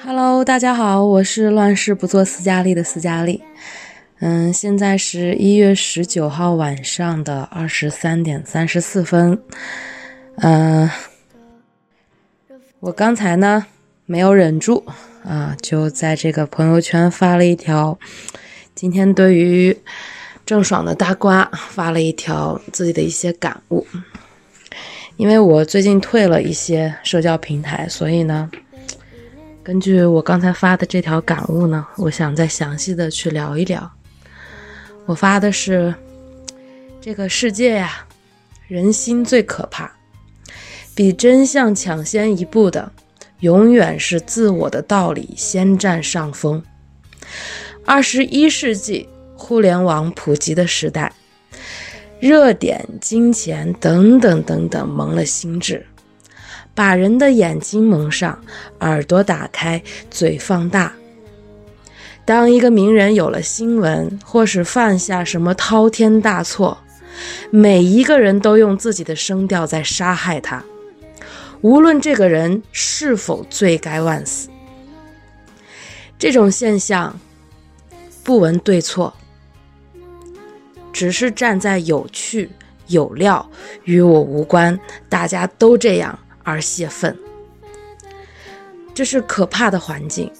Hello，大家好，我是乱世不做斯嘉丽的斯嘉丽。嗯，现在是一月十九号晚上的二十三点三十四分。嗯，我刚才呢没有忍住啊，就在这个朋友圈发了一条，今天对于郑爽的大瓜发了一条自己的一些感悟。因为我最近退了一些社交平台，所以呢，根据我刚才发的这条感悟呢，我想再详细的去聊一聊。我发的是，这个世界呀，人心最可怕，比真相抢先一步的，永远是自我的道理先占上风。二十一世纪互联网普及的时代，热点、金钱等等等等蒙了心智，把人的眼睛蒙上，耳朵打开，嘴放大。当一个名人有了新闻，或是犯下什么滔天大错，每一个人都用自己的声调在杀害他，无论这个人是否罪该万死。这种现象不闻对错，只是站在有趣、有料、与我无关，大家都这样而泄愤，这是可怕的环境。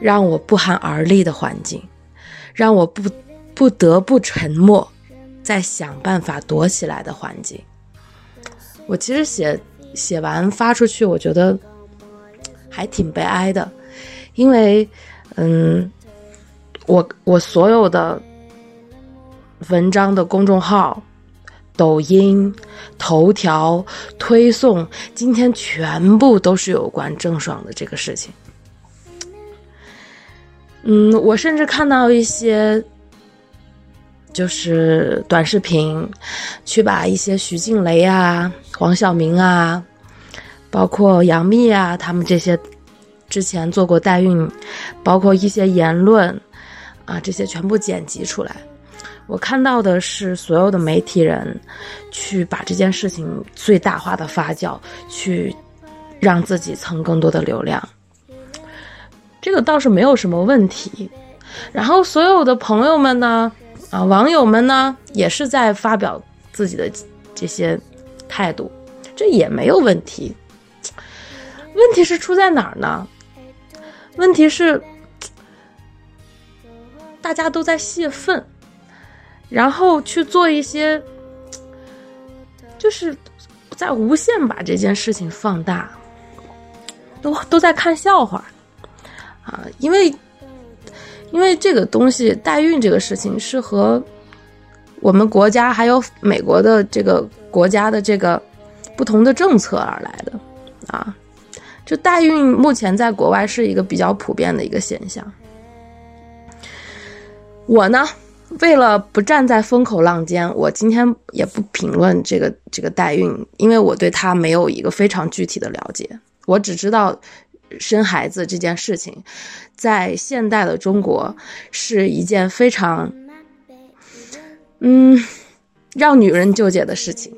让我不寒而栗的环境，让我不不得不沉默，再想办法躲起来的环境。我其实写写完发出去，我觉得还挺悲哀的，因为，嗯，我我所有的文章的公众号、抖音、头条推送，今天全部都是有关郑爽的这个事情。嗯，我甚至看到一些，就是短视频，去把一些徐静蕾啊、黄晓明啊，包括杨幂啊，他们这些之前做过代孕，包括一些言论啊，这些全部剪辑出来。我看到的是所有的媒体人去把这件事情最大化的发酵，去让自己蹭更多的流量。这个倒是没有什么问题，然后所有的朋友们呢，啊，网友们呢，也是在发表自己的这些态度，这也没有问题。问题是出在哪儿呢？问题是大家都在泄愤，然后去做一些，就是在无限把这件事情放大，都都在看笑话。啊，因为，因为这个东西代孕这个事情是和我们国家还有美国的这个国家的这个不同的政策而来的啊，就代孕目前在国外是一个比较普遍的一个现象。我呢，为了不站在风口浪尖，我今天也不评论这个这个代孕，因为我对它没有一个非常具体的了解，我只知道。生孩子这件事情，在现代的中国是一件非常，嗯，让女人纠结的事情。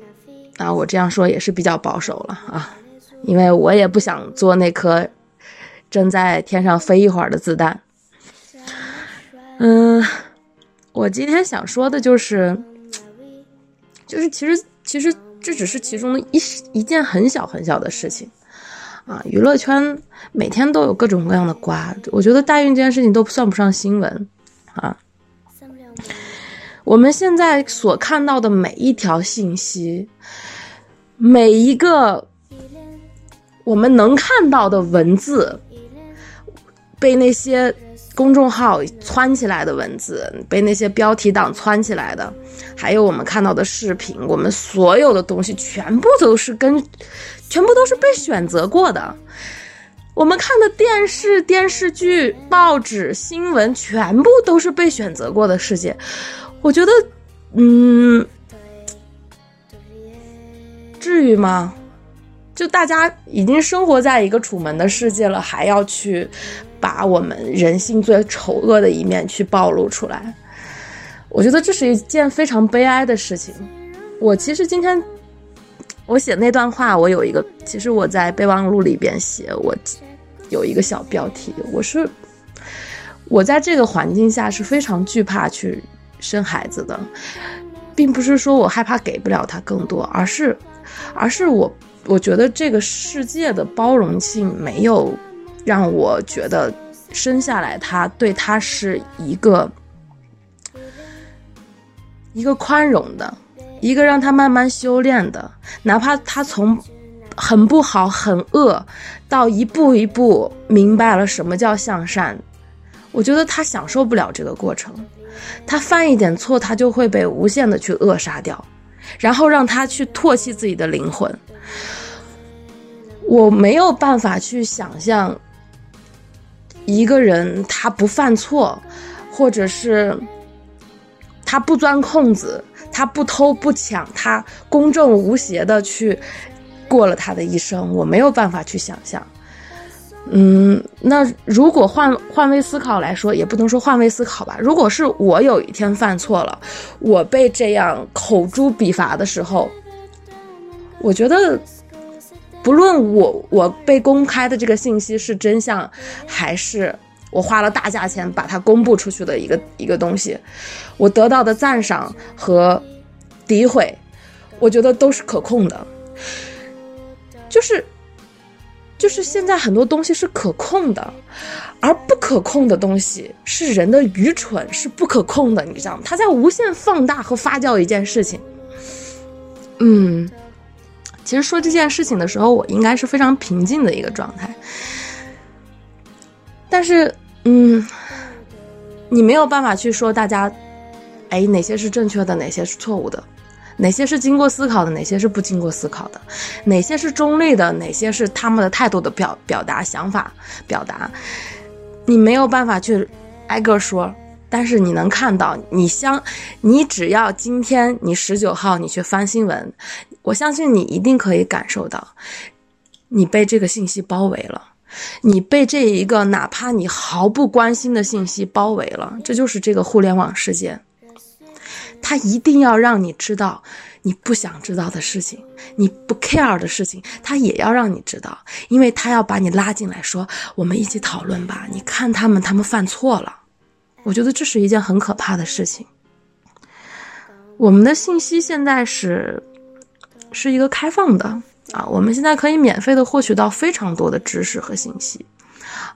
啊，我这样说也是比较保守了啊，因为我也不想做那颗正在天上飞一会儿的子弹。嗯，我今天想说的就是，就是其实其实这只是其中的一一件很小很小的事情。啊，娱乐圈每天都有各种各样的瓜，我觉得代孕这件事情都算不上新闻啊。我们现在所看到的每一条信息，每一个我们能看到的文字，被那些。公众号窜起来的文字，被那些标题党窜起来的，还有我们看到的视频，我们所有的东西全部都是跟，全部都是被选择过的。我们看的电视、电视剧、报纸、新闻，全部都是被选择过的世界。我觉得，嗯，至于吗？就大家已经生活在一个楚门的世界了，还要去。把我们人性最丑恶的一面去暴露出来。我觉得这是一件非常悲哀的事情。我其实今天我写那段话，我有一个，其实我在备忘录里边写，我有一个小标题，我是我在这个环境下是非常惧怕去生孩子的，并不是说我害怕给不了他更多，而是而是我。我觉得这个世界的包容性没有让我觉得生下来他对他是一个一个宽容的，一个让他慢慢修炼的，哪怕他从很不好、很恶到一步一步明白了什么叫向善，我觉得他享受不了这个过程，他犯一点错，他就会被无限的去扼杀掉。然后让他去唾弃自己的灵魂，我没有办法去想象一个人他不犯错，或者是他不钻空子，他不偷不抢，他公正无邪的去过了他的一生，我没有办法去想象。嗯，那如果换换位思考来说，也不能说换位思考吧。如果是我有一天犯错了，我被这样口诛笔伐的时候，我觉得，不论我我被公开的这个信息是真相，还是我花了大价钱把它公布出去的一个一个东西，我得到的赞赏和诋毁，我觉得都是可控的，就是。就是现在很多东西是可控的，而不可控的东西是人的愚蠢，是不可控的。你知道吗？它在无限放大和发酵一件事情。嗯，其实说这件事情的时候，我应该是非常平静的一个状态。但是，嗯，你没有办法去说大家，哎，哪些是正确的，哪些是错误的。哪些是经过思考的，哪些是不经过思考的，哪些是中立的，哪些是他们的态度的表表达想法表达，你没有办法去挨个说，但是你能看到，你相，你只要今天你十九号你去翻新闻，我相信你一定可以感受到，你被这个信息包围了，你被这一个哪怕你毫不关心的信息包围了，这就是这个互联网世界。他一定要让你知道你不想知道的事情，你不 care 的事情，他也要让你知道，因为他要把你拉进来，说我们一起讨论吧。你看他们，他们犯错了，我觉得这是一件很可怕的事情。我们的信息现在是是一个开放的啊，我们现在可以免费的获取到非常多的知识和信息，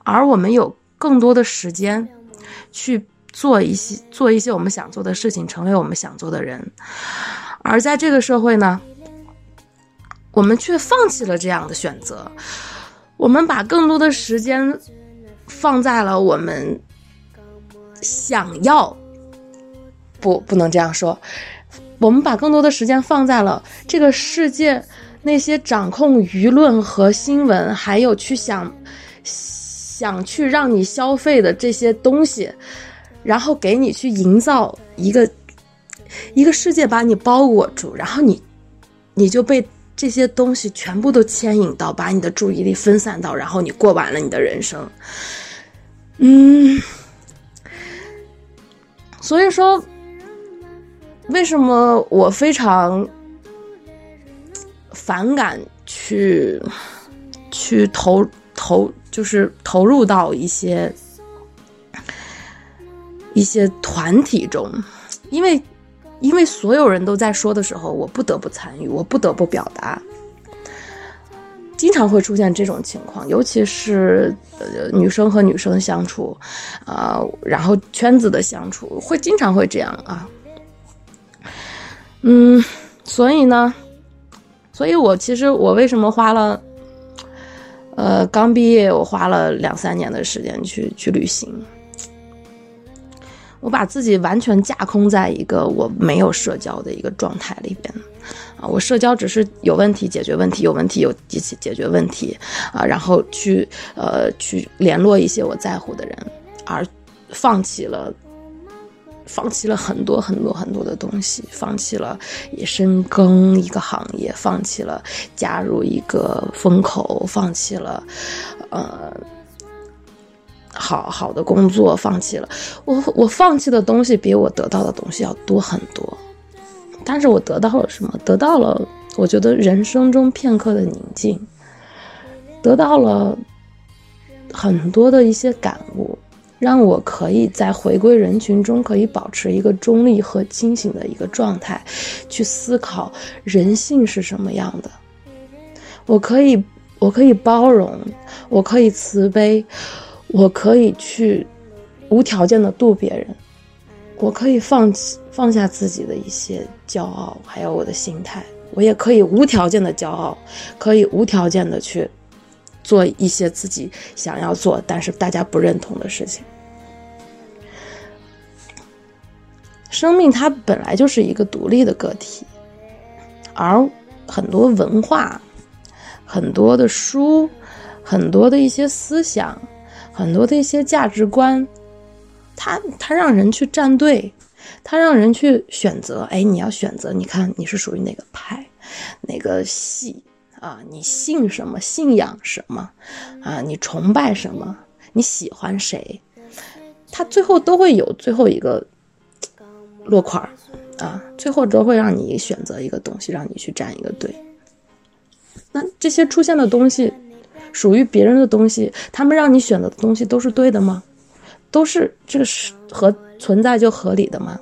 而我们有更多的时间去。做一些做一些我们想做的事情，成为我们想做的人，而在这个社会呢，我们却放弃了这样的选择。我们把更多的时间放在了我们想要，不，不能这样说。我们把更多的时间放在了这个世界那些掌控舆论和新闻，还有去想想去让你消费的这些东西。然后给你去营造一个一个世界，把你包裹住，然后你你就被这些东西全部都牵引到，把你的注意力分散到，然后你过完了你的人生。嗯，所以说，为什么我非常反感去去投投，就是投入到一些。一些团体中，因为因为所有人都在说的时候，我不得不参与，我不得不表达。经常会出现这种情况，尤其是呃女生和女生相处，啊，然后圈子的相处，会经常会这样啊。嗯，所以呢，所以我其实我为什么花了，呃，刚毕业我花了两三年的时间去去旅行。我把自己完全架空在一个我没有社交的一个状态里边，啊，我社交只是有问题解决问题，有问题有一起解决问题，啊，然后去呃去联络一些我在乎的人，而放弃了，放弃了很多很多很多的东西，放弃了也深耕一个行业，放弃了加入一个风口，放弃了，呃。好好的工作放弃了，我我放弃的东西比我得到的东西要多很多，但是我得到了什么？得到了我觉得人生中片刻的宁静，得到了很多的一些感悟，让我可以在回归人群中可以保持一个中立和清醒的一个状态，去思考人性是什么样的。我可以，我可以包容，我可以慈悲。我可以去无条件的度别人，我可以放弃放下自己的一些骄傲，还有我的心态，我也可以无条件的骄傲，可以无条件的去做一些自己想要做但是大家不认同的事情。生命它本来就是一个独立的个体，而很多文化、很多的书、很多的一些思想。很多的一些价值观，他他让人去站队，他让人去选择。哎，你要选择，你看你是属于哪个派，哪个系啊？你信什么？信仰什么？啊？你崇拜什么？你喜欢谁？他最后都会有最后一个落款啊，最后都会让你选择一个东西，让你去站一个队。那这些出现的东西。属于别人的东西，他们让你选择的东西都是对的吗？都是这个是和存在就合理的吗？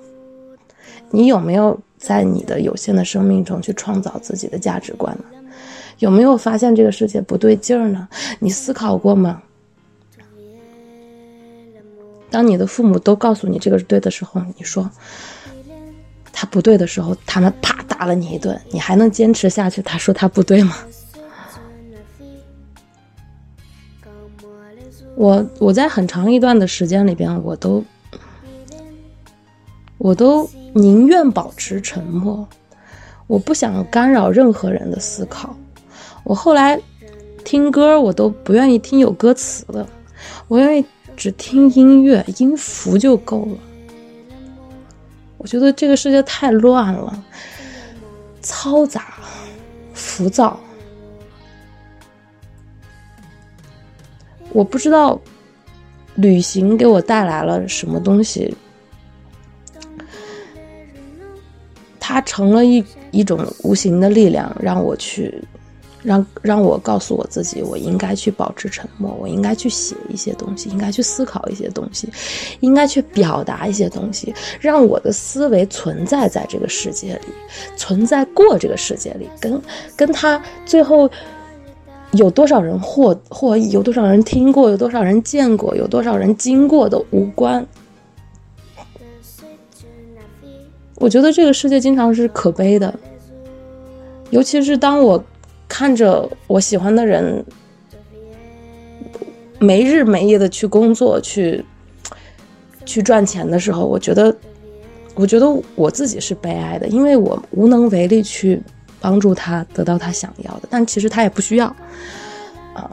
你有没有在你的有限的生命中去创造自己的价值观呢？有没有发现这个世界不对劲儿呢？你思考过吗？当你的父母都告诉你这个是对的时候，你说他不对的时候，他们啪打了你一顿，你还能坚持下去？他说他不对吗？我我在很长一段的时间里边，我都我都宁愿保持沉默，我不想干扰任何人的思考。我后来听歌，我都不愿意听有歌词的，我愿意只听音乐，音符就够了。我觉得这个世界太乱了，嘈杂，浮躁。我不知道，旅行给我带来了什么东西。它成了一一种无形的力量，让我去，让让我告诉我自己，我应该去保持沉默，我应该去写一些东西，应该去思考一些东西，应该去表达一些东西，让我的思维存在在这个世界里，存在过这个世界里，跟跟他最后。有多少人获获益？有多少人听过？有多少人见过？有多少人经过都无关。我觉得这个世界经常是可悲的，尤其是当我看着我喜欢的人没日没夜的去工作、去去赚钱的时候，我觉得，我觉得我自己是悲哀的，因为我无能为力去。帮助他得到他想要的，但其实他也不需要。啊，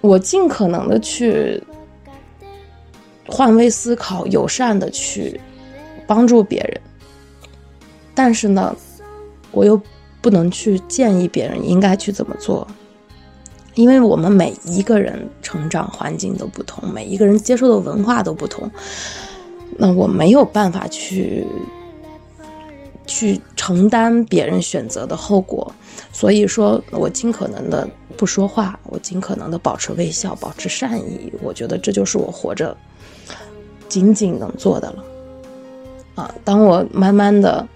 我尽可能的去换位思考，友善的去帮助别人，但是呢，我又不能去建议别人应该去怎么做，因为我们每一个人成长环境都不同，每一个人接受的文化都不同，那我没有办法去。去承担别人选择的后果，所以说我尽可能的不说话，我尽可能的保持微笑，保持善意。我觉得这就是我活着仅仅能做的了。啊，当我慢慢的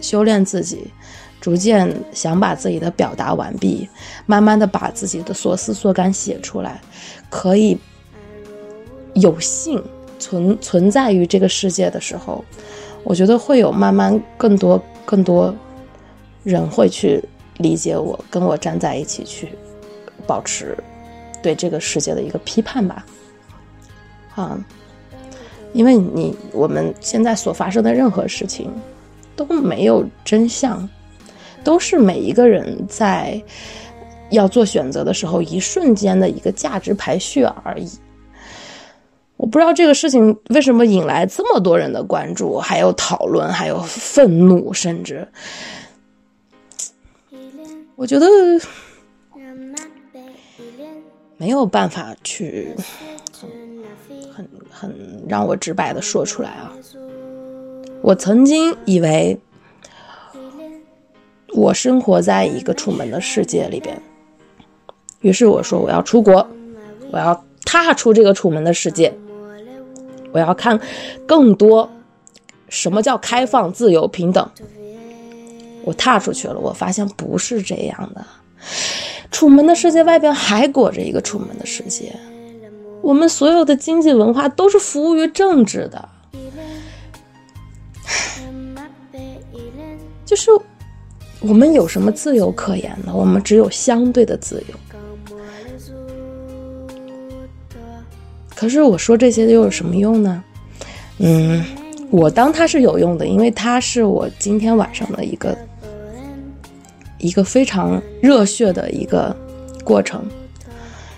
修炼自己，逐渐想把自己的表达完毕，慢慢的把自己的所思所感写出来，可以有幸存存在于这个世界的时候。我觉得会有慢慢更多更多人会去理解我，跟我站在一起去保持对这个世界的一个批判吧。啊，因为你我们现在所发生的任何事情都没有真相，都是每一个人在要做选择的时候一瞬间的一个价值排序而已。我不知道这个事情为什么引来这么多人的关注，还有讨论，还有愤怒，甚至，我觉得没有办法去很很让我直白的说出来啊。我曾经以为我生活在一个楚门的世界里边，于是我说我要出国，我要踏出这个楚门的世界，我要看更多什么叫开放、自由、平等。我踏出去了，我发现不是这样的。楚门的世界外边还裹着一个楚门的世界，我们所有的经济文化都是服务于政治的，就是我们有什么自由可言呢？我们只有相对的自由。可是我说这些又有什么用呢？嗯，我当它是有用的，因为它是我今天晚上的一个。一个非常热血的一个过程，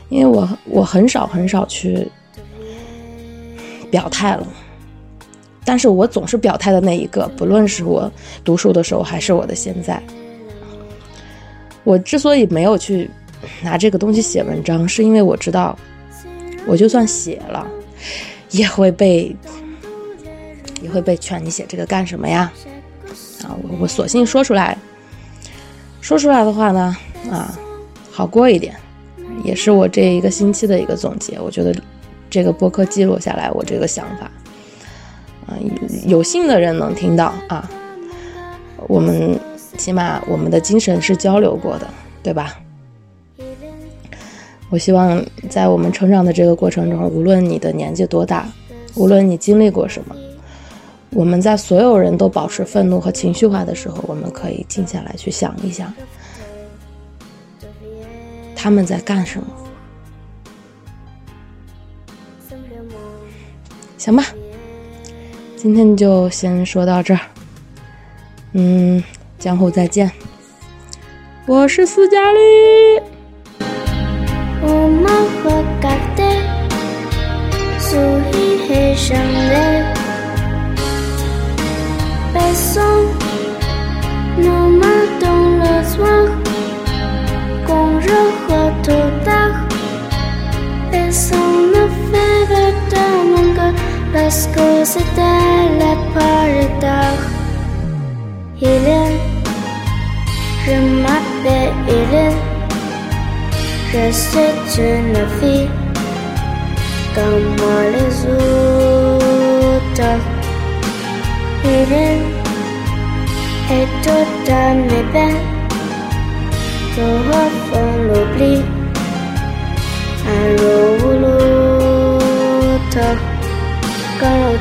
因为我我很少很少去表态了，但是我总是表态的那一个，不论是我读书的时候还是我的现在。我之所以没有去拿这个东西写文章，是因为我知道，我就算写了，也会被也会被劝你写这个干什么呀？啊，我我索性说出来。说出来的话呢，啊，好过一点，也是我这一个星期的一个总结。我觉得这个播客记录下来我这个想法，啊，有幸的人能听到啊，我们起码我们的精神是交流过的，对吧？我希望在我们成长的这个过程中，无论你的年纪多大，无论你经历过什么。我们在所有人都保持愤怒和情绪化的时候，我们可以静下来去想一想，他们在干什么？行吧，今天就先说到这儿。嗯，江湖再见，我是斯嘉丽。on me regardait, sourit et jamais. Personne ne m'a dans le soir quand je retourne tard. Personne ne fait le temps mon cœur parce que c'était la tard. Hélène, je m'appelle Hélène. que c'est une vie comme les autres. Hélène est tout à mes peines, pour enfant l'oubli, un l'eau ou l'autre, quand